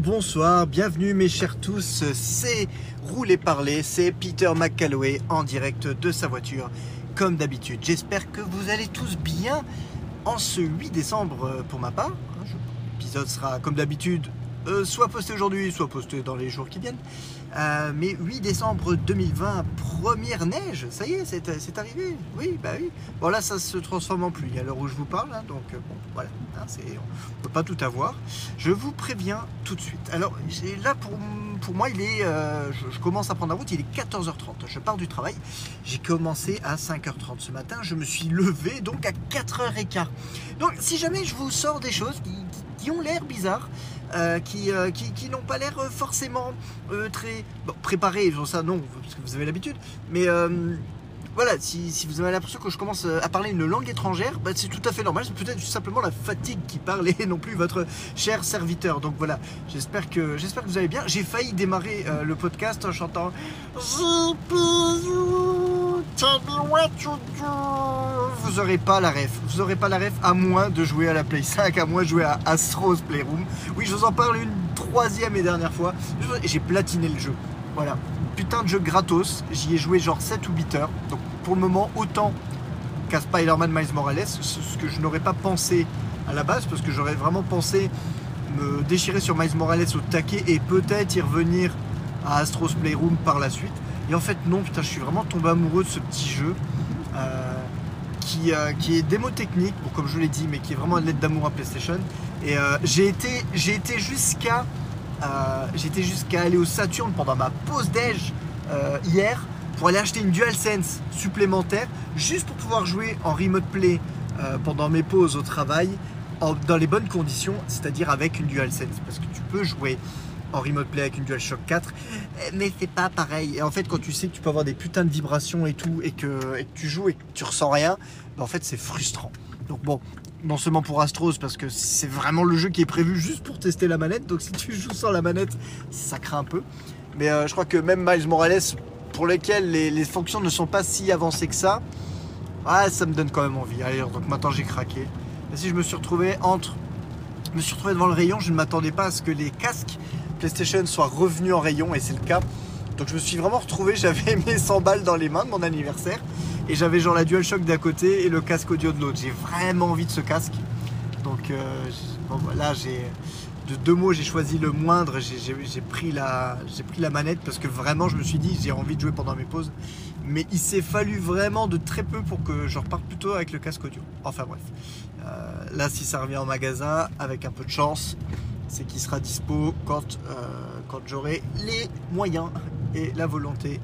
Bonsoir, bienvenue mes chers tous, c'est Rouler Parler, c'est Peter McCalloway en direct de sa voiture, comme d'habitude. J'espère que vous allez tous bien en ce 8 décembre euh, pour ma part. L'épisode sera comme d'habitude euh, soit posté aujourd'hui, soit posté dans les jours qui viennent. Euh, mais 8 décembre 2020, première neige, ça y est, c'est arrivé. Oui, bah oui. Bon là, ça se transforme en pluie à l'heure où je vous parle, hein, donc euh, bon, voilà, hein, on ne peut pas tout avoir. Je vous préviens tout de suite. Alors là, pour, moi, je, je, commence à prendre la route, il est 14h30. Je pars du travail. J'ai commencé à 5h30 ce matin. Je me suis levé donc à 4h15. Donc si jamais je vous sors des choses qui, qui ont l'air bizarres, euh, euh, qui, qui, n'ont pas l'air forcément euh, très bon, préparés, ça non, parce que vous avez l'habitude, mais voilà, si, vous avez l'impression que je commence à parler une langue étrangère, bah, c'est tout à fait normal. C'est peut-être simplement la fatigue qui parle et non plus votre cher serviteur. Donc voilà, j'espère que, j'espère que vous allez bien. J'ai failli démarrer le podcast en chantant vous aurez pas la ref. Vous aurez pas la ref à moins de jouer à la Play 5, à moins de jouer à Astro's Playroom. Oui, je vous en parle une troisième et dernière fois. J'ai platiné le jeu. Voilà. Putain de jeu gratos. J'y ai joué genre 7 ou 8 heures. Donc pour le moment, autant qu'à Spider-Man Miles Morales, ce que je n'aurais pas pensé à la base, parce que j'aurais vraiment pensé me déchirer sur Miles Morales au taquet et peut-être y revenir à Astro's Playroom par la suite. Et en fait, non, putain, je suis vraiment tombé amoureux de ce petit jeu. Euh, qui, euh, qui, est démo technique, comme je l'ai dit, mais qui est vraiment une lettre d'amour à PlayStation. Et euh, j'ai été, j'ai été jusqu'à aller au Saturn pendant ma pause déj hier pour aller acheter une DualSense supplémentaire juste pour pouvoir jouer en remote play pendant mes pauses au travail dans les bonnes conditions, c'est-à-dire avec une DualSense. Parce que tu peux jouer en remote play avec une DualShock 4, mais c'est pas pareil. Et en fait, quand tu sais que tu peux avoir des putains de vibrations et tout, et que, tu joues et que tu ressens rien, bah, en fait, c'est frustrant. Donc bon, non seulement pour Astros, parce que c'est vraiment le jeu qui est prévu juste pour tester la manette. Donc si tu joues sans la manette, ça craint un peu. Mais euh, je crois que même Miles Morales, pour lesquels les, fonctions ne sont pas si avancées que ça, ah, ça me donne quand même envie. Allez, donc maintenant j'ai craqué. Et si je me suis retrouvé entre. Je me suis retrouvé devant le rayon, je ne m'attendais pas à ce que les casques PlayStation soit revenu en rayon et c'est le cas. Donc je me suis vraiment retrouvé, j'avais mes 100 balles dans les mains de mon anniversaire et j'avais genre la DualShock d'un côté et le casque audio de l'autre. J'ai vraiment envie de ce casque. Donc euh, là j'ai de deux mots j'ai choisi le moindre, j'ai pris, la, manette parce que vraiment je me suis dit j'ai envie de jouer pendant mes pauses. Mais il s'est fallu vraiment de très peu pour que je reparte plutôt avec le casque audio. Enfin bref. Euh, là si ça revient en magasin, avec un peu de chance, c'est qu'il sera dispo quand, euh, quand j'aurai les moyens et la volonté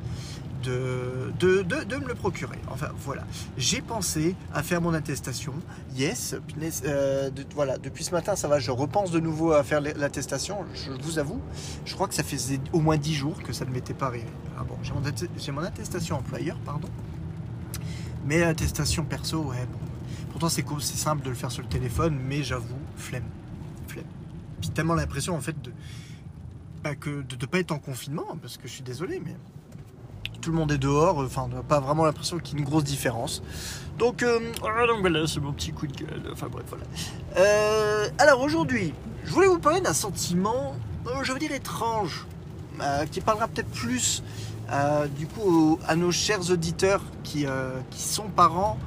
de, me le procurer. Enfin voilà, j'ai pensé à faire mon attestation. Yes, euh, voilà, depuis ce matin ça va, je repense de nouveau à faire l'attestation. Je vous avoue, je crois que ça faisait au moins 10 jours que ça ne m'était pas arrivé. Ah bon, j'ai mon, attestation employeur, pardon. Mais attestation perso, ouais, bon. Pourtant c'est c'est simple de le faire sur le téléphone, mais j'avoue, flemme tellement l'impression en fait de bah, de ne pas être en confinement, parce que je suis désolé, mais tout le monde est dehors, enfin on n'a pas vraiment l'impression qu'il y ait une grosse différence. Donc, euh, donc voilà, c'est mon petit coup de gueule. Enfin bref, voilà. Euh, alors aujourd'hui, je voulais vous parler d'un sentiment, euh, je veux dire étrange, qui parlera peut-être plus du coup à nos chers auditeurs qui, qui sont parents,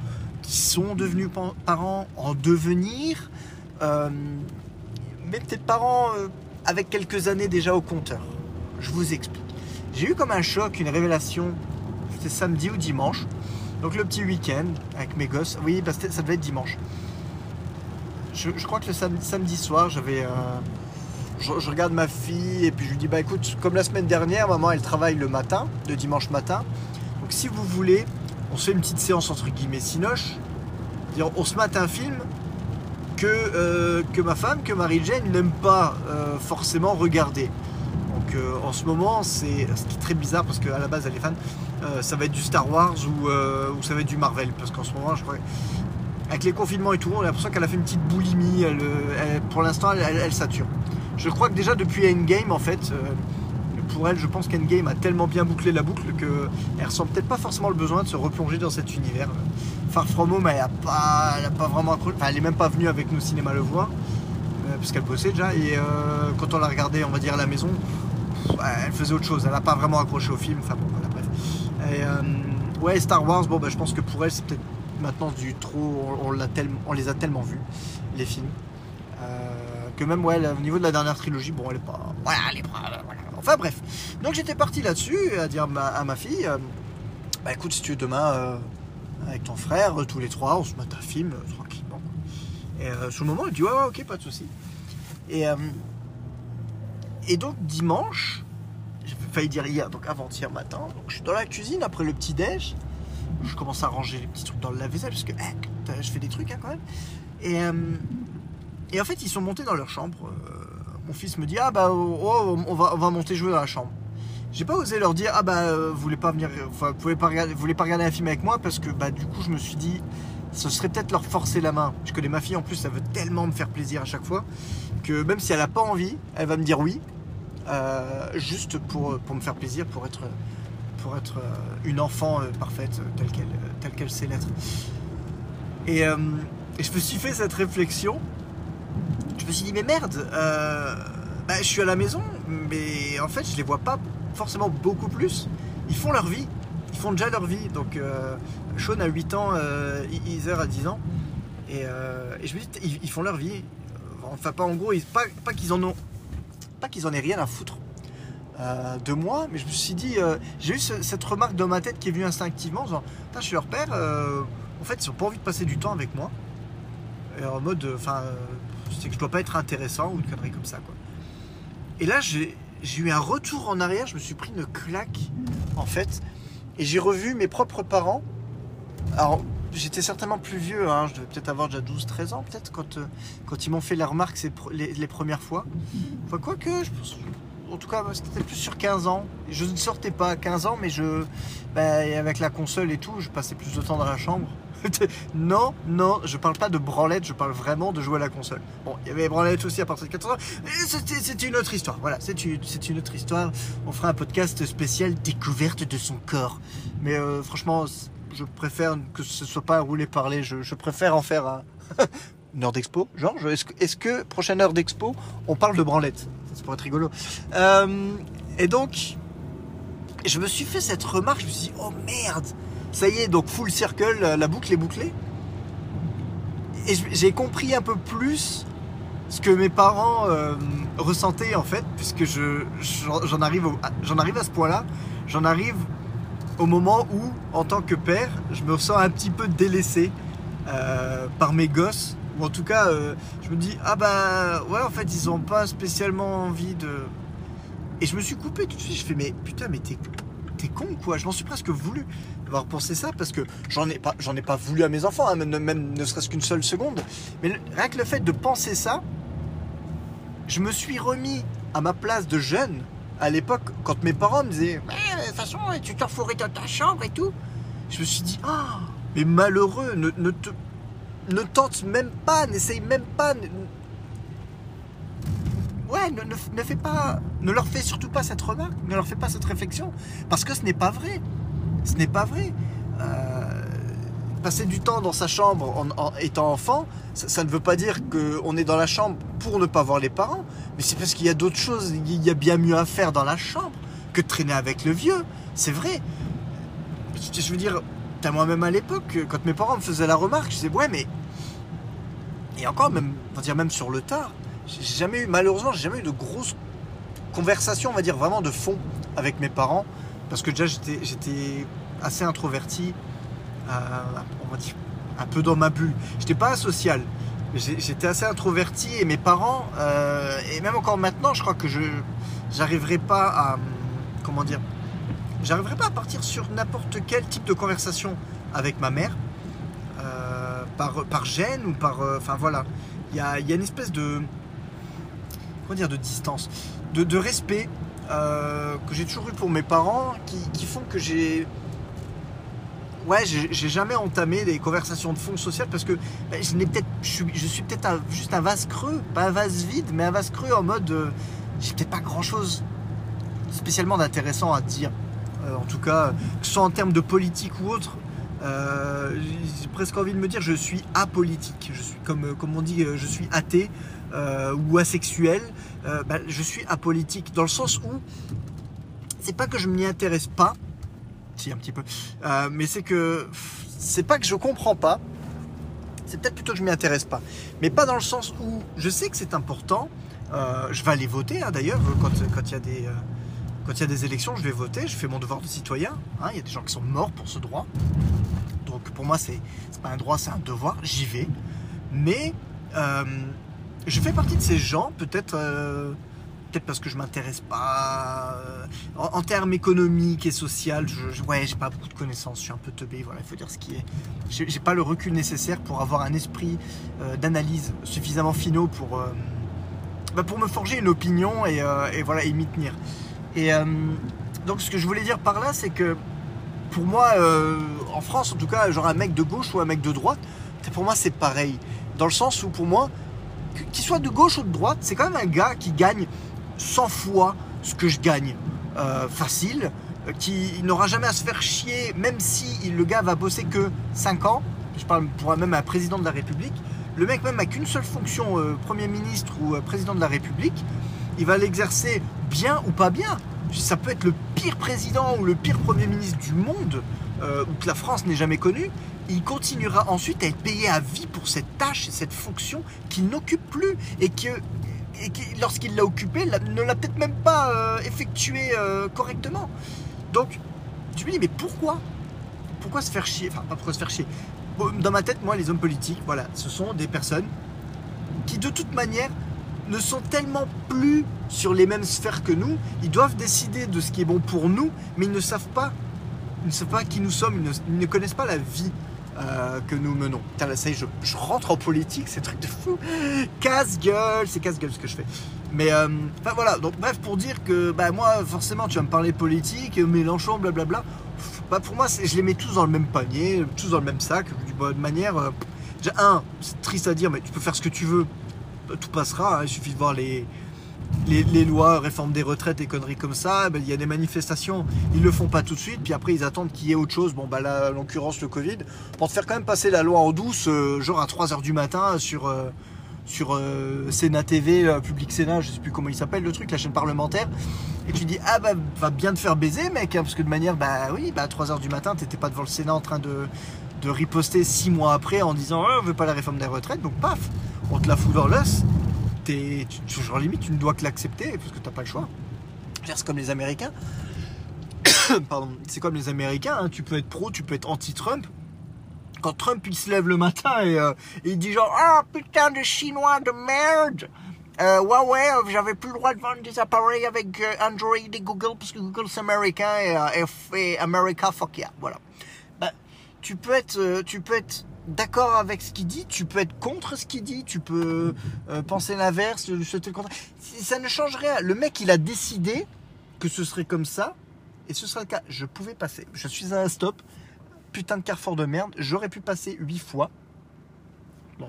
qui sont devenus parents en devenir mais peut-être parents euh, avec quelques années déjà au compteur. Je vous explique. J'ai eu comme un choc, une révélation, c'était samedi ou dimanche. Donc le petit week-end avec mes gosses. Oui, bah, ça devait être dimanche. Je, crois que le samedi, soir, j'avais. Euh, je, regarde ma fille et puis je lui dis bah écoute, comme la semaine dernière, maman elle travaille le matin, de dimanche matin. Donc si vous voulez, on se fait une petite séance entre guillemets sinoche. On se mate un film que, euh, que ma femme, que Marie-Jane n'aime pas euh, forcément regarder. Donc euh, en ce moment, c'est ce qui est très bizarre parce qu'à la base elle est fan, ça va être du Star Wars ou, ça va être du Marvel. Parce qu'en ce moment, je crois, avec les confinements et tout, on a l'impression qu'elle a fait une petite boulimie. Pour l'instant, elle, elle, sature. Je crois que déjà depuis Endgame, en fait, pour elle, je pense qu'Endgame a tellement bien bouclé la boucle qu'elle ressent peut-être pas forcément le besoin de se replonger dans cet univers. Far From Home, elle n'a pas, vraiment elle est même pas venue avec nous au cinéma le voir. euh, parce qu'elle bossait déjà. Et euh, quand on l'a regardé, on va dire à la maison, elle faisait autre chose. Elle n'a pas vraiment accroché au film. Enfin bon, voilà, bref. Euh, ouais, Star Wars, bon, bah, je pense que pour elle, c'est peut-être maintenant du trop. On, on les a tellement vus, les films. Que même, ouais, au niveau de la dernière trilogie, bon, elle est pas. Voilà, elle est pas. voilà. Enfin bref. Donc j'étais parti là-dessus, à dire à ma fille, euh, bah écoute, si tu veux demain, euh, avec ton frère, euh, tous les trois, on se met un film euh, tranquillement. Et euh, sur le moment, elle dit ouais, ouais, ok, pas de souci. Et, euh, et donc dimanche, j'ai failli dire hier, donc avant-hier matin, je suis dans la cuisine après le petit déj. Je commence à ranger les petits trucs dans le lave-vaisselle parce que putain, je fais des trucs hein, quand même. Euh, et en fait, ils sont montés dans leur chambre. Euh, mon fils me dit ah bah oh, oh, on va on va monter jouer dans la chambre. J'ai pas osé leur dire ah bah euh, vous voulez pas venir, vous pouvez pas regarder, vous voulez pas regarder un film avec moi parce que bah du coup je me suis dit ce serait peut-être leur forcer la main. Je connais ma fille en plus, elle veut tellement me faire plaisir à chaque fois que même si elle a pas envie, elle va me dire oui, euh, juste pour, pour me faire plaisir, pour être pour être euh, une enfant euh, parfaite euh, telle qu'elle euh, telle qu'elle sait l'être. Euh, et je me suis fait cette réflexion. Je me suis dit mais merde, euh, bah, je suis à la maison, mais en fait je les vois pas forcément beaucoup plus. Ils font leur vie, ils font déjà leur vie. Donc euh, Sean a 8 ans, euh, Heather a 10 ans. Et, euh, et je me dis, ils, ils font leur vie. Enfin, pas en gros, pas, qu'ils en ont, pas qu'ils en aient rien à foutre de moi, mais je me suis dit, j'ai eu ce- cette remarque dans ma tête qui est venue instinctivement, Putain, je suis leur père. en fait, ils ont pas envie de passer du temps avec moi. Et en mode, enfin, c'est que je dois pas être intéressant ou une connerie comme ça, quoi. Et là, j'ai eu un retour en arrière. Je me suis pris une claque, en fait, et j'ai revu mes propres parents. Alors, j'étais certainement plus vieux, hein, je devais peut-être avoir déjà 12-13 ans, peut-être, quand, euh, quand ils m'ont fait la remarque les, les premières fois. Enfin, quoi que, je pense, en tout cas, c'était plus sur 15 ans. Je ne sortais pas à 15 ans, mais je, bah, avec la console et tout, je passais plus de temps dans la chambre. non, non, je parle pas de branlette, je parle vraiment de jouer à la console. Bon, il y avait branlette aussi à partir de 14 ans, mais c'est une autre histoire. Voilà, c'est une, autre histoire. On fera un podcast spécial découverte de son corps. Mais euh, franchement, je préfère que ce soit pas un roulé parler. Je, préfère en faire un une heure d'expo. Georges, est-ce que, est-ce que prochaine heure d'expo, on parle de branlette? Ça pourrait être rigolo. Euh, et donc, je me suis fait cette remarque. Je me suis dit, oh merde, ça y est, donc full circle, la boucle est bouclée. Et j'ai compris un peu plus ce que mes parents euh, ressentaient en fait, puisque je j'en arrive, à ce point-là. J'en arrive au moment où, en tant que père, je me sens un petit peu délaissé euh, par mes gosses. Ou en tout cas, euh, je me dis, ah bah ouais, en fait, ils ont pas spécialement envie de. Et je me suis coupé tout de suite. Je fais, mais putain, mais t'es, t'es con quoi? Je m'en suis presque voulu d'avoir pensé ça parce que j'en ai pas, j'en ai pas voulu à mes enfants, hein, même, ne serait-ce qu'une seule seconde. Mais rien que le fait de penser ça, je me suis remis à ma place de jeune à l'époque quand mes parents me disaient, mais de toute façon, tu t'enfourrais dans ta chambre et tout. Je me suis dit, ah, mais malheureux, ne, ne te, ne tente même pas, n'essaye même pas. Ouais, ne, ne- ne pas, ne leur fais surtout pas cette remarque, ne leur fais pas cette réflexion, parce que ce n'est pas vrai. Ce n'est pas vrai. Euh, passer du temps dans sa chambre en, étant enfant, ça, ne veut pas dire qu'on est dans la chambre pour ne pas voir les parents, mais c'est parce qu'il y a d'autres choses, il y a bien mieux à faire dans la chambre que de traîner avec le vieux. C'est vrai. Je veux dire, moi-même à l'époque, quand mes parents me faisaient la remarque, je disais, ouais, mais. Et encore, même, on va dire même sur le tard, j'ai jamais eu, malheureusement, j'ai jamais eu de grosses conversations, on va dire vraiment de fond avec mes parents, parce que déjà j'étais, assez introverti, euh, on va dire un peu dans ma bulle. J'étais pas social, j'étais assez introverti et mes parents, euh, et même encore maintenant, je crois que je j'arriverai pas à, comment dire, j'arriverai pas à partir sur n'importe quel type de conversation avec ma mère, euh, par, par gêne ou par, enfin voilà, il y a, il y a une espèce de, comment dire, de distance, de, respect euh, que j'ai toujours eu pour mes parents, qui, font que j'ai Ouais, j'ai jamais entamé des conversations de fond social parce que ben, je suis, peut-être juste un vase creux, pas un vase vide, mais un vase creux en mode, euh, j'ai peut-être pas grand-chose spécialement d'intéressant à dire. Euh, en tout cas, que ce soit en termes de politique ou autre, Euh, j'ai presque envie de me dire je suis apolitique. Je suis comme, comme on dit, je suis athée ou asexuel. Bah, je suis apolitique dans le sens où c'est pas que je m'y intéresse pas, si un petit peu, mais c'est que c'est pas que je comprends pas. C'est peut-être plutôt que je m'y intéresse pas, mais pas dans le sens où je sais que c'est important. je vais aller voter hein, d'ailleurs quand il y a des quand il y a des élections, je vais voter, je fais mon devoir de citoyen. Hein, il y a des gens qui sont morts pour ce droit. Donc pour moi, c'est pas un droit, c'est un devoir. J'y vais. Mais euh, je fais partie de ces gens, peut-être euh, peut-être parce que je m'intéresse pas euh, en, termes économiques et sociaux. Je, ouais, j'ai pas beaucoup de connaissances. Je suis un peu teubé. Voilà, il faut dire ce qui est. J'ai pas le recul nécessaire pour avoir un esprit d'analyse suffisamment finaux pour bah, pour me forger une opinion et voilà et m'y tenir. Et euh, donc ce que je voulais dire par là, c'est que pour moi, euh, en France en tout cas, genre un mec de gauche ou un mec de droite, pour moi c'est pareil. Dans le sens où pour moi, qu'il soit de gauche ou de droite, c'est quand même un gars qui gagne 100 fois ce que je gagne. Euh, facile, qui n'aura jamais à se faire chier, même si le gars va bosser que 5 ans. Je parle pour même un président de la République. Le mec même a qu'une seule fonction, Premier ministre ou président de la République, il va l'exercer bien ou pas bien. Ça peut être le pire président ou le pire Premier ministre du monde, euh, ou que la France n'ait jamais connu. Il continuera ensuite à être payé à vie pour cette tâche, cette fonction qu'il n'occupe plus et que et lorsqu'il l'a occupé, ne l'a peut-être même pas euh, effectué euh, correctement. Donc, tu me dis, mais pourquoi? Pourquoi se faire chier? Enfin, pas pourquoi se faire chier. Dans ma tête, moi, les hommes politiques, voilà, ce sont des personnes qui, de toute manière, ne sont tellement plus sur les mêmes sphères que nous. Ils doivent décider de ce qui est bon pour nous, mais ils ne savent pas, ils ne savent pas qui nous sommes, ils ne, connaissent pas la vie euh, que nous menons. Putain, ça y est, je, rentre en politique, c'est truc de fou. Casse-gueule, c'est casse-gueule ce que je fais. Mais euh, voilà, donc bref, pour dire que bah, moi, forcément, tu vas me parler politique, Mélenchon, blablabla. Bah, pour moi, je les mets tous dans le même panier, tous dans le même sac, de manière. Euh, un, c'est triste à dire, mais tu peux faire ce que tu veux tout passera. Hein. Il suffit de voir les, lois, réforme des retraites et conneries comme ça. Ben, il y a des manifestations, ils le font pas tout de suite, puis après ils attendent qu'il y ait autre chose. Bon, bah l'occurrence, le Covid, pour te faire quand même passer la loi en douce, euh, genre à 3h du matin sur. Euh, euh, Sénat TV, Public Sénat, je sais plus comment il s'appelle le truc, la chaîne parlementaire, et tu dis ah bah va bien te faire baiser mec, hein, parce que de manière bah oui bah à 3h du matin t'étais pas devant le Sénat en train de, de riposter 6 mois après en disant oh, on veut pas la réforme des retraites, donc paf, on te la fout dans l'os, tu, genre limite tu ne dois que l'accepter parce que tu n'as pas le choix. C'est comme les Américains. Pardon, c'est comme les Américains, hein. tu peux être pro, tu peux être anti-Trump. Quand Trump il se lève le matin et, euh, il dit genre Ah putain de chinois de merde euh, ouais ouais euh, j'avais plus le droit de vendre des appareils avec Android et Google parce que Google c'est américain et, et, America fuck yeah voilà. Tu peux être tu peux être d'accord avec ce qu'il dit, tu peux être contre ce qu'il dit, tu peux euh, penser l'inverse, souhaiter le contraire. Ça ne change rien. Le mec, il a décidé que ce serait comme ça, et ce sera le cas. Je pouvais passer. Je suis à un stop, putain de carrefour de merde. J'aurais pu passer huit fois.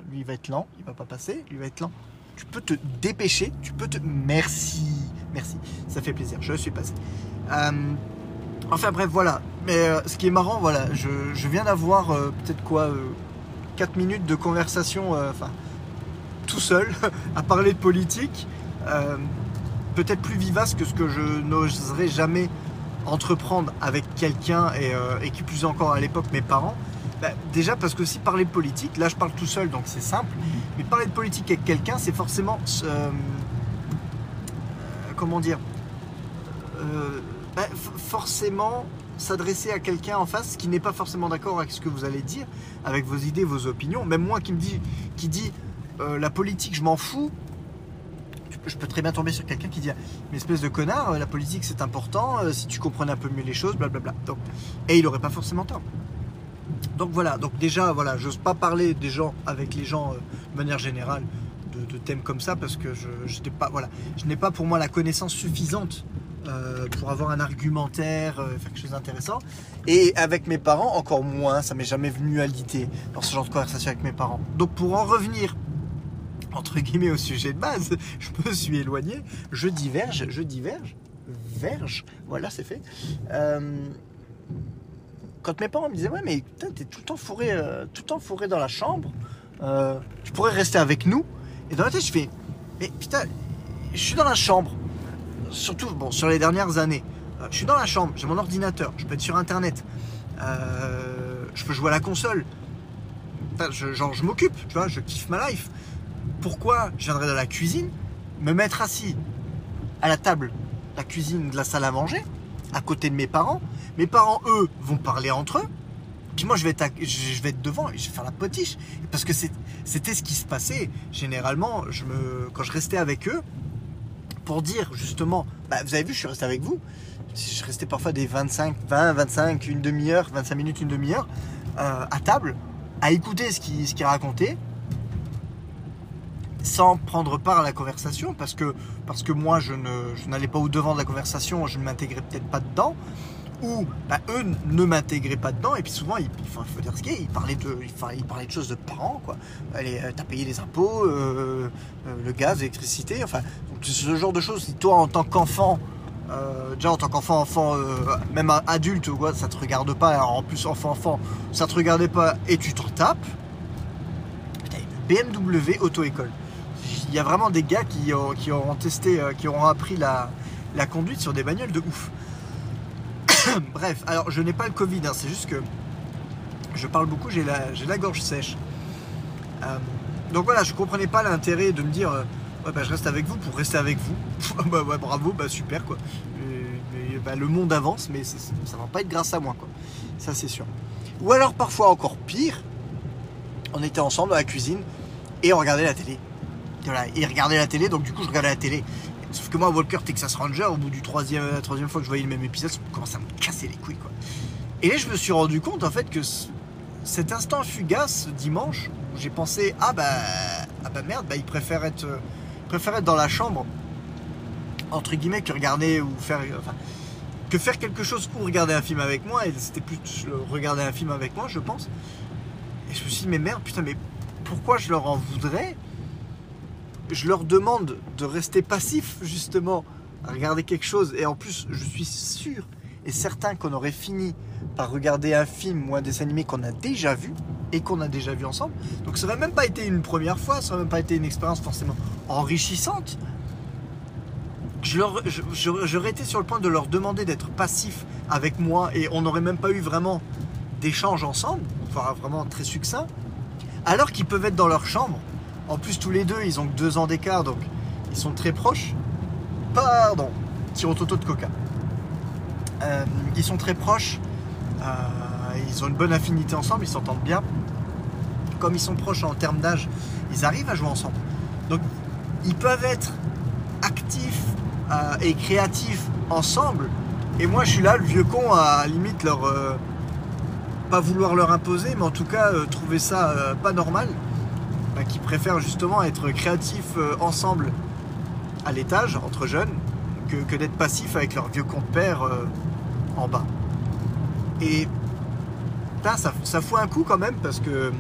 lui, il va être lent, il va pas passer, lui, il va être lent. Tu peux te dépêcher, tu peux te. Merci, merci, ça fait plaisir, je suis passé. Euh, enfin bref, voilà. Mais euh, ce qui est marrant, voilà, je, viens d'avoir peut-être quoi, 4 minutes de conversation, euh, enfin, tout seul, à parler de politique, euh, peut-être plus vivace que ce que je n'oserais jamais entreprendre avec quelqu'un euh, et, qui plus encore à l'époque mes parents. Bah, déjà parce que si parler de politique, là je parle tout seul donc c'est simple, mais parler de politique avec quelqu'un c'est forcément, comment dire, bah, forcément s'adresser à quelqu'un en face qui n'est pas forcément d'accord avec ce que vous allez dire, avec vos idées, vos opinions. Même moi qui me dit, qui dit euh, la politique, je m'en fous. Je peux très bien tomber sur quelqu'un qui dit mais espèce de connard, euh, la politique c'est important, euh, si tu comprenais un peu mieux les choses, blablabla. Donc, et il n'aurait pas forcément tort. Donc voilà, donc déjà, voilà, j'ose pas parler des gens avec les gens de manière générale de, thèmes comme ça parce que je n'ai pas, voilà, je n'ai pas pour moi la connaissance suffisante euh, pour avoir un argumentaire, euh, faire quelque chose d'intéressant. Et avec mes parents, encore moins, ça m'est jamais venu à l'idée dans ce genre de conversation avec mes parents. Donc pour en revenir entre guillemets au sujet de base, je me suis éloigné, je diverge, je diverge, verge, voilà c'est fait. Euh, quand mes parents me disaient, ouais, mais putain, t'es tout le fourré, tout le fourré dans la chambre, tu pourrais rester avec nous. Et dans la tête, je fais, mais putain, je suis dans la chambre. Surtout, bon, sur les dernières années, euh, je suis dans la chambre, j'ai mon ordinateur, je peux être sur internet, euh, je peux jouer à la console. Putain, je- je m'occupe, tu vois, je kiffe ma life. Pourquoi je viendrais dans la cuisine, me mettre assis à la table, la cuisine de la salle à manger, à côté de mes parents? Mes parents, eux, vont parler entre eux. Puis moi, je vais être, devant et je vais faire la potiche. Parce que c'était ce qui se passait. Généralement, je me, quand je restais avec eux, pour dire justement, bah, vous avez vu, je suis resté avec vous. Je restais parfois des 25, 20, 25, une demi-heure, 25 minutes, une demi-heure, euh, à table, à écouter ce qu'ils ce qu'ils racontaient, sans prendre part à la conversation, parce que, parce que moi, je n'allais pas au devant de la conversation, je ne m'intégrais peut-être pas dedans, ou bah, eux ne m'intégraient pas dedans, et puis souvent, il, faut, dire ce qu'il ils parlaient de, ils parlaient de choses de parents, quoi. Allez, euh, t'as payé les impôts, euh, euh, le gaz, l'électricité, enfin, ce genre de choses. Si toi, en tant qu'enfant, déjà en tant qu'enfant, enfant, même adulte, quoi, ça te regarde pas, en plus enfant, enfant, ça te regardait pas, et tu t'en tapes, BMW auto-école. Il y a vraiment des gars qui, ont- qui auront testé, qui auront appris la, la conduite sur des bagnoles de ouf. Bref, alors je n'ai pas le Covid, hein, c'est juste que je parle beaucoup, j'ai la, gorge sèche. Euh, donc voilà, je comprenais pas l'intérêt de me dire euh, bah, je reste avec vous pour rester avec vous. bah, bravo, bah super quoi. Bah, le monde avance, mais ça va pas être grâce à moi quoi. Ça c'est sûr. Ou alors parfois encore pire, on était ensemble dans la cuisine et on regardait la télé. Voilà, et regardait la télé, donc du coup je regardais la télé. Sauf que moi, Walker Texas Ranger, au bout du troisième, la troisième fois que je voyais le même épisode, ça commençait à me casser les couilles quoi. Et là je me suis rendu compte en fait que ce- cet instant fugace dimanche où j'ai pensé ah bah ah bah merde bah il préfère être euh, être dans la chambre entre guillemets que regarder ou faire enfin, que faire quelque chose ou regarder un film avec moi et c'était plus regarder un film avec moi je pense et je me suis dit mais merde putain mais pourquoi je leur en voudrais je leur demande de rester passif justement à regarder quelque chose et en plus je suis sûr et certain qu'on aurait fini par regarder un film ou un dessin animé qu'on a déjà vu et qu'on a déjà vu ensemble. Donc ça n'aurait même pas été une première fois, ça n'aurait même pas été une expérience forcément enrichissante. Je leur- je- je- J'aurais été sur le point de leur demander d'être passifs avec moi et on n'aurait même pas eu vraiment d'échange ensemble, enfin vraiment très succinct, alors qu'ils peuvent être dans leur chambre. En plus tous les deux, ils ont que deux ans d'écart, donc ils sont très proches. Pardon, tirototo de coca. Euh, ils sont très proches, euh, ils ont une bonne affinité ensemble, ils s'entendent bien. Comme ils sont proches en termes d'âge, ils arrivent à jouer ensemble. Donc ils peuvent être actifs euh, et créatifs ensemble. Et moi je suis là, le vieux con, à limite leur... pas vouloir leur imposer, mais en tout cas trouver ça pas normal. Bah, qui préfèrent justement être créatifs euh, ensemble à l'étage, entre jeunes, que, d'être passifs avec leur vieux compte père euh, en bas. Et ça, ça fout un coup quand même parce que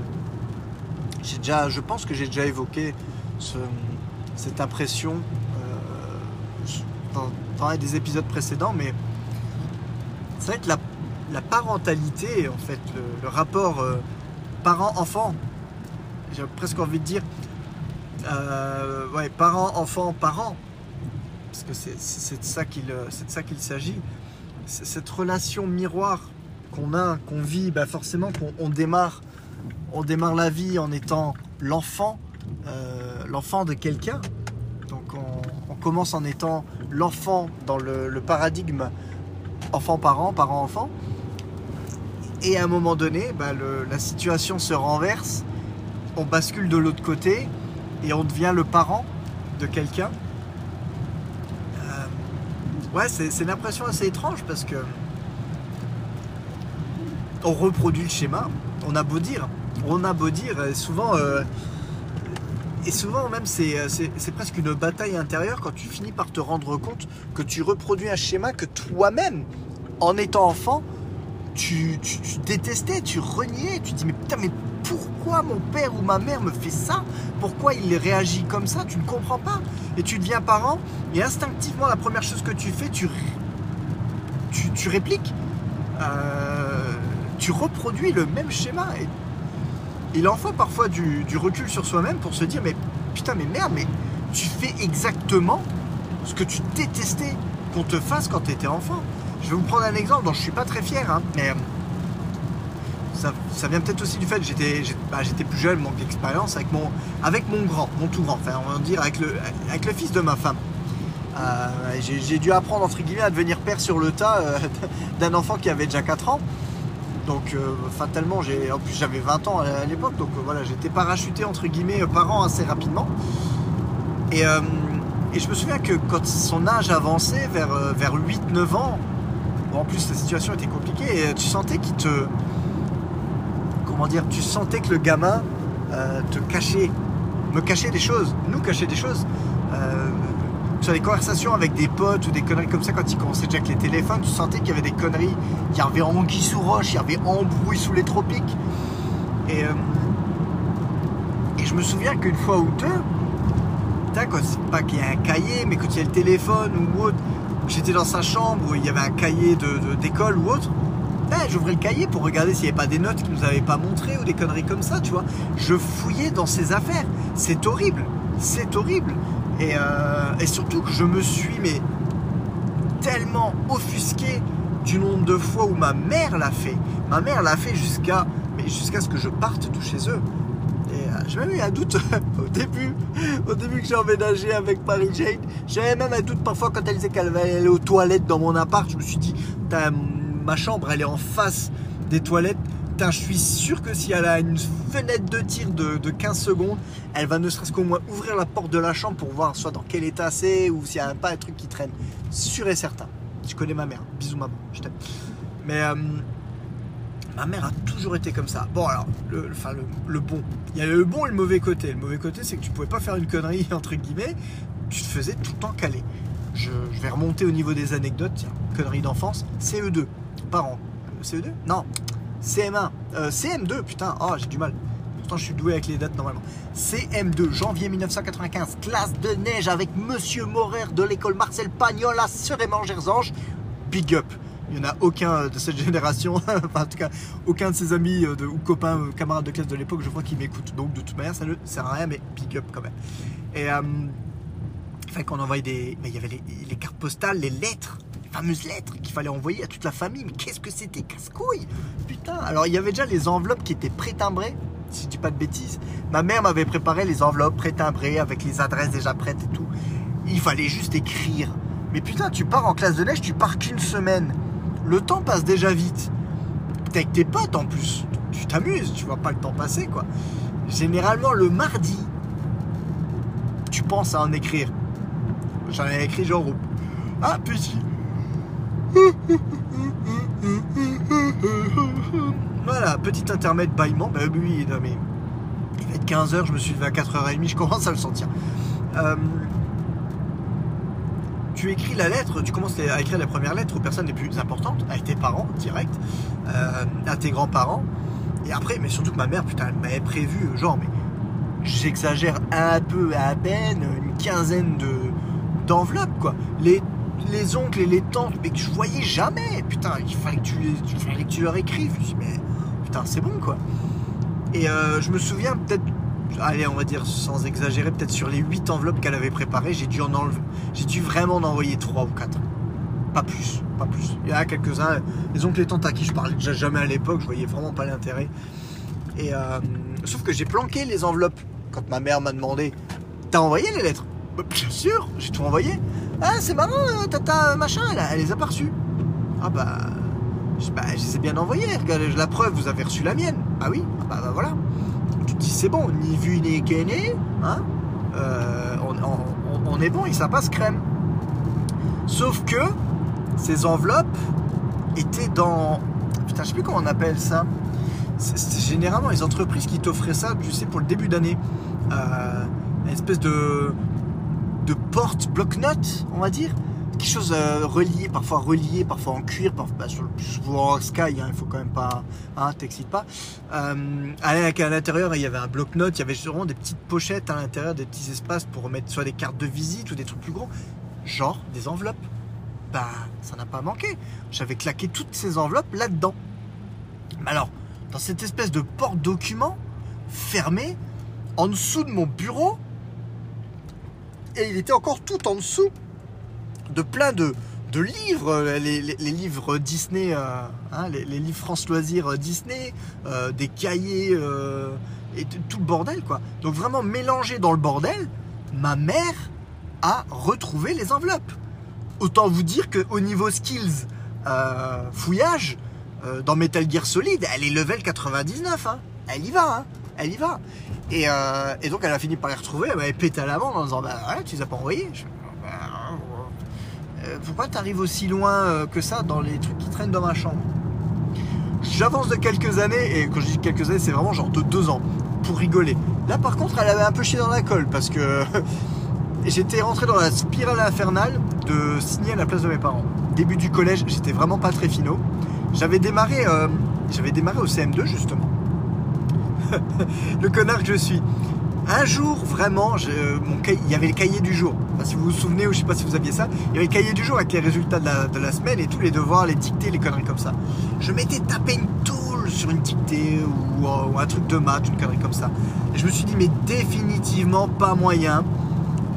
j'ai déjà, je pense que j'ai déjà évoqué ce- cette impression euh, dans, un des épisodes précédents, mais c'est vrai que la, parentalité, en fait, le, rapport parent-enfant, j'ai presque envie de dire, euh, ouais, parent-enfant, parent, parce que c'est de ça qu'il s'agit. Cette relation miroir qu'on a, qu'on vit, bah forcément qu'on on démarre, on démarre la vie en étant l'enfant, euh, l'enfant de quelqu'un. Donc on, commence en étant l'enfant dans le, le paradigme enfant-parent, parent-enfant. Et à un moment donné, bah, le- la situation se renverse, on bascule de l'autre côté et on devient le parent de quelqu'un. Euh, ouais, c'est une impression assez étrange parce que on reproduit le schéma. On a beau dire, on a beau dire, et souvent, euh, et souvent même c'est euh, c'est presque une bataille intérieure quand tu finis par te rendre compte que tu reproduis un schéma que toi-même, en étant enfant, tu, tu- tu détestais, tu reniais, tu dis mais putain mais pourquoi mon père ou ma mère me fait ça? Pourquoi il réagit comme ça? Tu ne comprends pas. Et tu deviens parent et instinctivement la première chose que tu fais, tu, ré- tu, tu répliques. Euh, tu reproduis le même schéma. Et il en faut parfois du, recul sur soi-même pour se dire mais putain mais merde, mais tu fais exactement ce que tu détestais qu'on te fasse quand tu étais enfant. Je vais vous prendre un exemple dont je suis pas très fier, hein, mais ça, vient peut-être aussi du fait que j'étais bah, j'étais plus jeune, manque d'expérience avec mon, avec mon grand, mon tout grand, enfin on va dire avec le, fils de ma femme. Euh, j'ai dû apprendre entre guillemets à devenir père sur le tas euh, d'un enfant qui avait déjà 4 ans. Donc euh, fatalement, en plus j'avais 20 ans à l'époque, donc voilà, j'étais parachuté entre guillemets parent assez rapidement. Et, je me souviens que quand son âge avançait vers, euh, vers 8-9 ans, en plus la situation était compliquée, et tu sentais qu'il te. Comment dire Tu sentais que le gamin euh, te cachait, me cachait des choses, nous cachait des choses. Euh, sur les conversations avec des potes ou des conneries comme ça, quand il commençait déjà avec les téléphones, tu sentais qu'il y avait des conneries. Il y avait anguille sous roche, il y avait embrouille sous les tropiques. Et, euh, je me souviens qu'une fois ou deux, quand pas qu'il y a un cahier, mais quand il y a le téléphone ou autre, j'étais dans sa chambre où il y avait un cahier d'école ou autre, putain, j'ouvrais le cahier pour regarder s'il n'y avait pas des notes qu'il nous avait pas montrées ou des conneries comme ça, tu vois. Je fouillais dans ses affaires. C'est horrible, c'est horrible. Et, euh, et surtout que je me suis mais tellement offusqué du nombre de fois où ma mère l'a fait. Ma mère l'a fait jusqu'à jusqu'à ce que je parte tout chez eux. Euh, j'ai même eu un doute au début, au début que j'ai emménagé avec Marie Jane. J'avais même un doute parfois quand elle disait qu'elle allait aller aux toilettes dans mon appart. Je me suis dit, Putain, ma chambre elle est en face des toilettes. Je suis sûr que si elle a une fenêtre de tir de, de 15 secondes, elle va ne serait-ce qu'au moins ouvrir la porte de la chambre pour voir soit dans quel état c'est ou s'il n'y a pas un truc qui traîne. Sûr et certain. Je connais ma mère. Bisous maman, je t'aime. Mais euh, ma mère a toujours été comme ça. Bon alors, le, bon. Il y a le bon et le mauvais côté. Le mauvais côté, c'est que tu pouvais pas faire une connerie, entre guillemets. Tu te faisais tout le temps caler. Je, je vais remonter au niveau des anecdotes. Tiens, connerie d'enfance. CE2. Parents. Euh, CE2 Non. CM1. Euh, CM2, putain. Oh, j'ai du mal. Pourtant, je suis doué avec les dates normalement. CM2, janvier 1995, classe de neige avec Monsieur Morer de l'école Marcel Pagnol à Seréman-Gerzange. Big up. Il n'y en a aucun de cette génération, enfin en tout cas aucun de ses amis euh, de- ou copains, euh, camarades de classe de l'époque, je crois qu'ils m'écoutent. Donc de toute manière, ça ne sert à rien, mais big up quand même. Et euh, fallait qu'on envoie des. Mais il y avait les, les cartes postales, les lettres, les fameuses lettres qu'il fallait envoyer à toute la famille. Mais qu'est-ce que c'était Casse-couille? Putain Alors il y avait déjà les enveloppes qui étaient pré-timbrées, si je dis pas de bêtises. Ma mère m'avait préparé les enveloppes pré-timbrées avec les adresses déjà prêtes et tout. Il fallait juste écrire. Mais putain, tu pars en classe de neige, tu pars qu'une semaine. Le temps passe déjà vite. T'es avec tes potes en plus. Tu t'amuses, tu vois pas le temps passer quoi. Généralement le mardi, tu penses à en écrire. J'en ai écrit genre Ah petit. Voilà, petit intermède bâillement. Bah oui, non mais. Il va être 15h, je me suis levé à 4h30, je commence à le sentir. Euh, tu écris la lettre, tu commences à écrire les premières lettres aux personnes les plus importantes, à tes parents, direct, euh, à tes grands-parents. Et après, mais surtout que ma mère, putain, elle m'avait prévu, genre, mais j'exagère un peu à peine, une quinzaine de d'enveloppes, quoi. Les, les oncles et les tantes, mais que je voyais jamais. Putain, il fallait que tu, il fallait que tu leur écrives. Mais putain, c'est bon, quoi. Et euh, je me souviens peut-être, allez, on va dire sans exagérer, peut-être sur les 8 enveloppes qu'elle avait préparées, j'ai dû en enlever, j'ai dû vraiment en envoyer 3 ou 4. Pas plus, pas plus. Il y en a quelques-uns, les oncles et tantes à qui je parlais déjà jamais à l'époque, je voyais vraiment pas l'intérêt. Et euh, sauf que j'ai planqué les enveloppes quand ma mère m'a demandé T'as envoyé les lettres? Bah, Bien sûr, j'ai tout envoyé. Ah, c'est marrant, euh, tata machin, elle, les a pas. Ah bah, je, bah, je les ai bien envoyées. Regardez, la preuve, vous avez reçu la mienne. Ah oui, ah bah, bah, voilà. Tu te dis c'est bon, ni vu ni gainé, hein Euh, on, est bon et ça passe crème. Sauf que ces enveloppes étaient dans. Putain, je sais plus comment on appelle ça. C'est c'est généralement les entreprises qui t'offraient ça, tu sais, pour le début d'année. Euh, une espèce de, de porte bloc-notes, on va dire. Quelque chose euh, relié, parfois relié, parfois en cuir, parfois bah, sur le souvent en sky, hein, il faut quand même pas, hein, t'excites pas. Euh, à l'intérieur, il y avait un bloc-notes, il y avait sûrement des petites pochettes à l'intérieur, des petits espaces pour mettre soit des cartes de visite ou des trucs plus gros, genre des enveloppes. Bah, ça n'a pas manqué. J'avais claqué toutes ces enveloppes là-dedans. Mais alors, dans cette espèce de porte-document fermé, en dessous de mon bureau, et il était encore tout en dessous de plein de, livres, euh, les, livres Disney, euh, hein, les, livres France Loisirs euh, Disney, des cahiers et tout le bordel quoi. Donc vraiment mélangé dans le bordel, ma mère a retrouvé les enveloppes. Autant vous dire qu'au niveau skills fouillage, dans Metal Gear Solid, elle est level 99. hein. Elle y va, hein. Elle y va. Et, euh, et donc elle a fini par les retrouver, elle m'avait pété à l'amende en disant Bah ouais, tu les as pas envoyés. Je- Bah, euh, pourquoi t'arrives aussi loin euh, que ça dans les trucs qui traînent dans ma chambre J'avance de quelques années, et quand je dis quelques années, c'est vraiment genre de deux ans, pour rigoler. Là par contre, elle avait un peu chié dans la colle parce que j'étais rentré dans la spirale infernale de signer à la place de mes parents. Début du collège, j'étais vraiment pas très finot. J'avais démarré, euh, j'avais démarré au CM2 justement. le connard que je suis. Un jour, vraiment, je- il y avait le cahier du jour. Si vous vous souvenez, ou je sais pas si vous aviez ça, il y avait le cahier du jour avec les résultats de la, semaine et tous les devoirs, les dictées, les conneries comme ça. Je m'étais tapé une toule sur une dictée ou, ou un truc de maths, une connerie comme ça. Et je me suis dit, mais définitivement pas moyen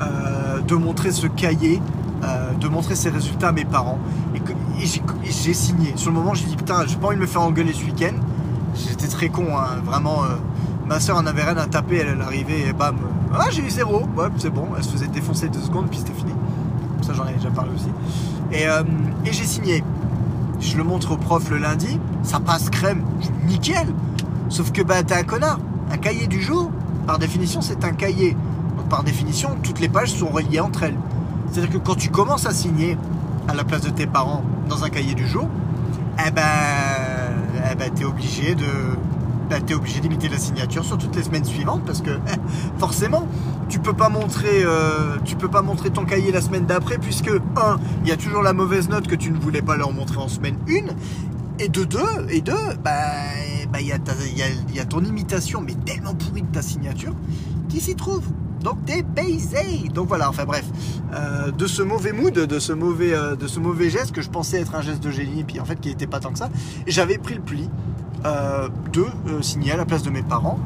euh, de montrer ce cahier, euh, de montrer ces résultats à mes parents. Et, j'ai- signé. Sur le moment, j'ai dit, putain, j'ai pas envie de me faire engueuler ce week-end. J'étais très con, hein, vraiment. euh, ma soeur en avait rien à taper, elle, arrivait et bam. euh, Ah, j'ai eu zéro. Ouais, c'est bon. Elle se faisait défoncer deux secondes, puis c'était fini. Ça, j'en ai déjà parlé aussi. Et, euh, et j'ai signé. Je le montre au prof le lundi. Ça passe crème. Nickel. Sauf que bah, t'es un connard. Un cahier du jour, par définition, c'est un cahier. Donc, par définition, toutes les pages sont reliées entre elles. C'est-à-dire que quand tu commences à signer à la place de tes parents dans un cahier du jour, eh ben, eh ben t'es obligé de, ben, t'es obligé d'imiter la signature sur toutes les semaines suivantes parce que forcément, tu peux pas montrer, euh, tu peux pas montrer ton cahier la semaine d'après puisque un, il y a toujours la mauvaise note que tu ne voulais pas leur montrer en semaine une. Et de deux, et deux, bah, bah, il y, ta- il y, a, y a ton imitation, mais tellement pourrie de ta signature, qui s'y trouve? Donc t'es baisé. Donc voilà, enfin bref, euh, de ce mauvais mood, de ce mauvais, euh, de ce mauvais geste que je pensais être un geste de génie, puis en fait qui n'était pas tant que ça, j'avais pris le pli euh, de signer à la place de mes parents.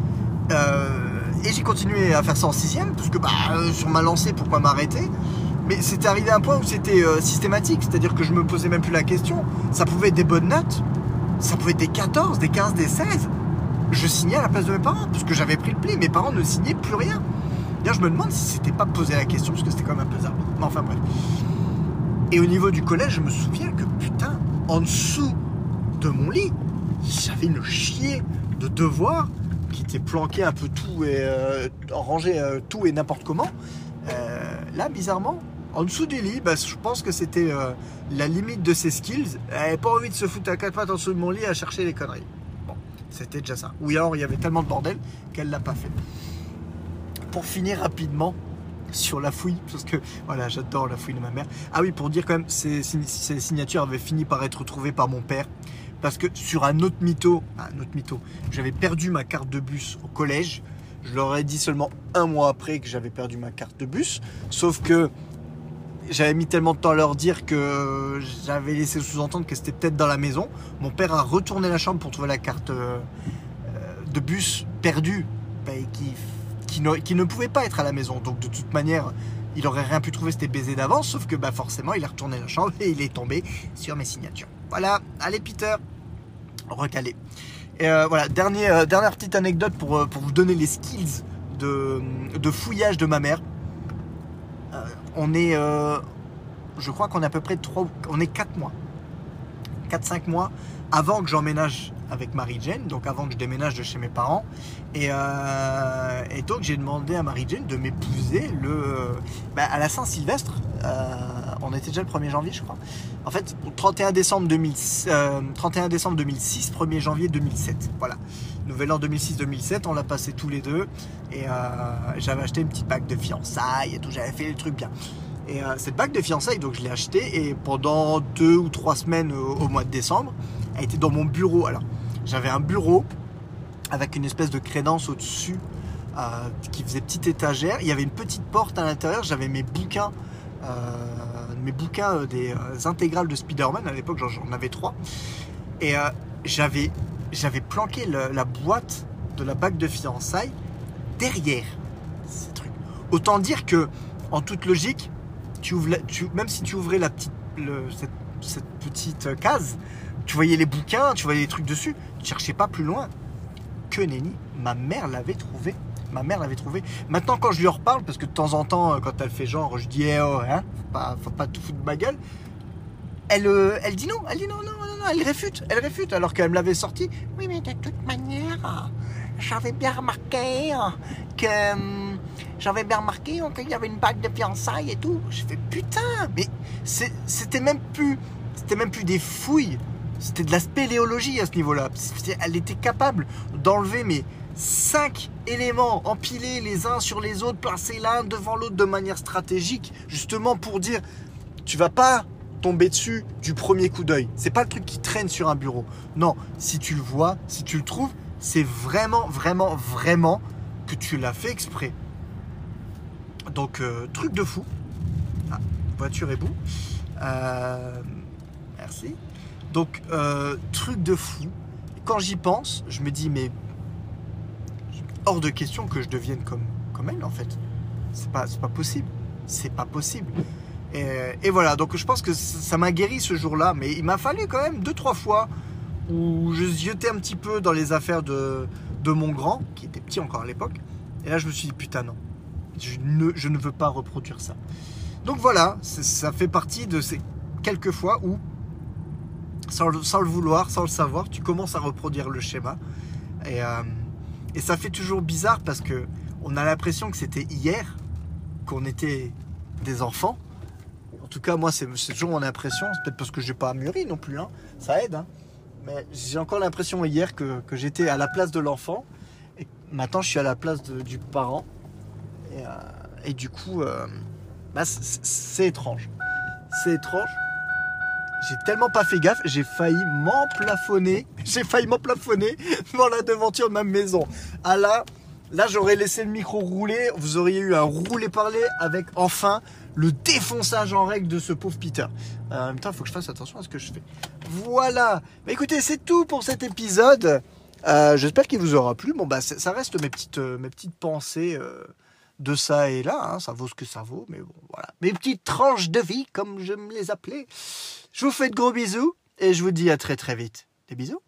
Et j'ai continué à faire ça en sixième, parce que bah, sur ma lancée, pourquoi m'arrêter? Mais c'était arrivé à un point où c'était systématique, c'est-à-dire que je me posais même plus la question. Ça pouvait être des bonnes notes, ça pouvait être des 14, des 15, des 16. Je signais à la place de mes parents, parce que j'avais pris le pli. Mes parents ne signaient plus rien. D'ailleurs, je me demande si c'était pas posé la question, parce que c'était quand même un peu zarbi. Mais enfin bref. Et au niveau du collège, je me souviens que putain, en dessous de mon lit, j'avais une chier de devoirs qui étaient planqués un peu tout et euh, rangés euh, tout et n'importe comment. Euh, là, bizarrement, en dessous du lit, bah, je pense que c'était la limite de ses skills. Elle n'avait pas envie de se foutre à quatre pattes en dessous de mon lit à chercher les conneries. Bon, c'était déjà ça. Ou alors il y avait tellement de bordel qu'elle l'a pas fait. Pour finir rapidement sur la fouille, parce que voilà, j'adore la fouille de ma mère. Ah oui, pour dire quand même, ces, signatures avaient fini par être retrouvées par mon père. Parce que sur un autre mytho, un autre j'avais perdu ma carte de bus au collège. Je leur ai dit seulement un mois après que j'avais perdu ma carte de bus. Sauf que j'avais mis tellement de temps à leur dire que j'avais laissé sous-entendre que c'était peut-être dans la maison. Mon père a retourné la chambre pour trouver la carte euh, de bus perdue bah, qui, qui, ne, pouvait pas être à la maison. Donc de toute manière, il aurait rien pu trouver, c'était baisé d'avance. Sauf que bah, forcément, il a retourné la chambre et il est tombé sur mes signatures. Voilà, allez Peter, recalé. Et euh, voilà, dernier, euh, dernière petite anecdote pour, euh, pour vous donner les skills de, de fouillage de ma mère. On est, je crois qu'on est à peu près 3, on est 4 mois. 4-5 mois avant que j'emménage avec Marie-Jane, donc avant que je déménage de chez mes parents. Et, euh, donc j'ai demandé à Marie-Jane de m'épouser le, bah, à la Saint-Sylvestre. Euh, on était déjà le 1er janvier, je crois. En fait, 31 décembre, 2000, euh, 31 décembre 2006, 1er janvier 2007. Voilà. Nouvel an 2006-2007, on l'a passé tous les deux. Et euh, j'avais acheté une petite bague de fiançailles et tout. J'avais fait le truc bien. Et euh, cette bague de fiançailles, donc je l'ai achetée et pendant deux ou trois semaines au, au, mois de décembre, elle était dans mon bureau. Alors, j'avais un bureau avec une espèce de crédence au-dessus euh, qui faisait petite étagère. Il y avait une petite porte à l'intérieur. J'avais mes bouquins, euh, mes bouquins des euh, intégrales de Spider-Man. À l'époque, j'en avais trois. Et j'avais j'avais planqué la boîte de la bague de fiançailles derrière ces trucs. Autant dire que, en toute logique, tu ouvres même si tu ouvrais la petite, cette petite case, tu voyais les bouquins, tu voyais les trucs dessus, tu cherchais pas plus loin. Que nenni, ma mère l'avait trouvé. Ma mère l'avait. Maintenant, quand je lui en reparle, parce que de temps en temps, quand elle fait genre, je dis, eh oh, hein, faut pas, faut pas tout foutre de ma gueule. Elle, euh, elle dit non, elle dit non, non, non, non, elle réfute, elle réfute, alors qu'elle me l'avait sorti. Oui, mais de toute manière, j'avais bien remarqué que hum, j'avais bien remarqué qu'il y avait une bague de fiançailles et tout. Je fais putain, mais c'était même plus, c'était même plus des fouilles, c'était de la spéléologie à ce niveau-là. Elle était capable d'enlever mes cinq éléments empilés les uns sur les autres, placés l'un devant l'autre de manière stratégique, justement pour dire, tu vas pas tomber dessus du premier coup d'œil. C'est pas le truc qui traîne sur un bureau. Non, si tu le vois, si tu le trouves, c'est vraiment, vraiment, vraiment que tu l'as fait exprès. Donc, euh, truc de fou. Ah, voiture est bout. Euh, merci. Donc, euh, truc de fou. Quand j'y pense, je me dis, mais hors de question que je devienne comme, comme elle, en fait. C'est pas, pas possible. C'est pas possible. Et, voilà, donc je pense que ça m'a guéri ce jour-là, mais il m'a fallu quand même deux, trois fois où je ziotais un petit peu dans les affaires de, de mon grand, qui était petit encore à l'époque. Et là, je me suis dit, putain, non, je ne, je ne veux pas reproduire ça. Donc voilà, ça fait partie de ces quelques fois où, sans le, vouloir, sans le savoir, tu commences à reproduire le schéma. Et, euh, et ça fait toujours bizarre parce que on a l'impression que c'était hier qu'on était des enfants. En tout cas, moi, c'est toujours mon impression. C'est peut-être parce que j'ai pas mûri non plus. hein. Ça aide. hein. Mais j'ai encore l'impression hier que, j'étais à la place de l'enfant. Et maintenant, je suis à la place du parent. Et, euh, du coup, euh, bah, c'est étrange. C'est étrange. J'ai tellement pas fait gaffe, j'ai failli m'emplafonner. J'ai failli m'emplafonner dans la devanture de ma maison. Ah là, là j'aurais laissé le micro rouler, vous auriez eu un roulé-parler avec enfin le défonçage en règle de ce pauvre Peter. Euh, en même temps, il faut que je fasse attention à ce que je fais. Voilà. Bah, écoutez, c'est tout pour cet épisode. Euh, J'espère qu'il vous aura plu. Bon, bah, ça reste mes petites, euh, mes petites pensées de ça et là. hein. Ça vaut ce que ça vaut. Mais bon, voilà. Mes petites tranches de vie, comme je me les appelais. Je vous fais de gros bisous et je vous dis à très très vite. Des bisous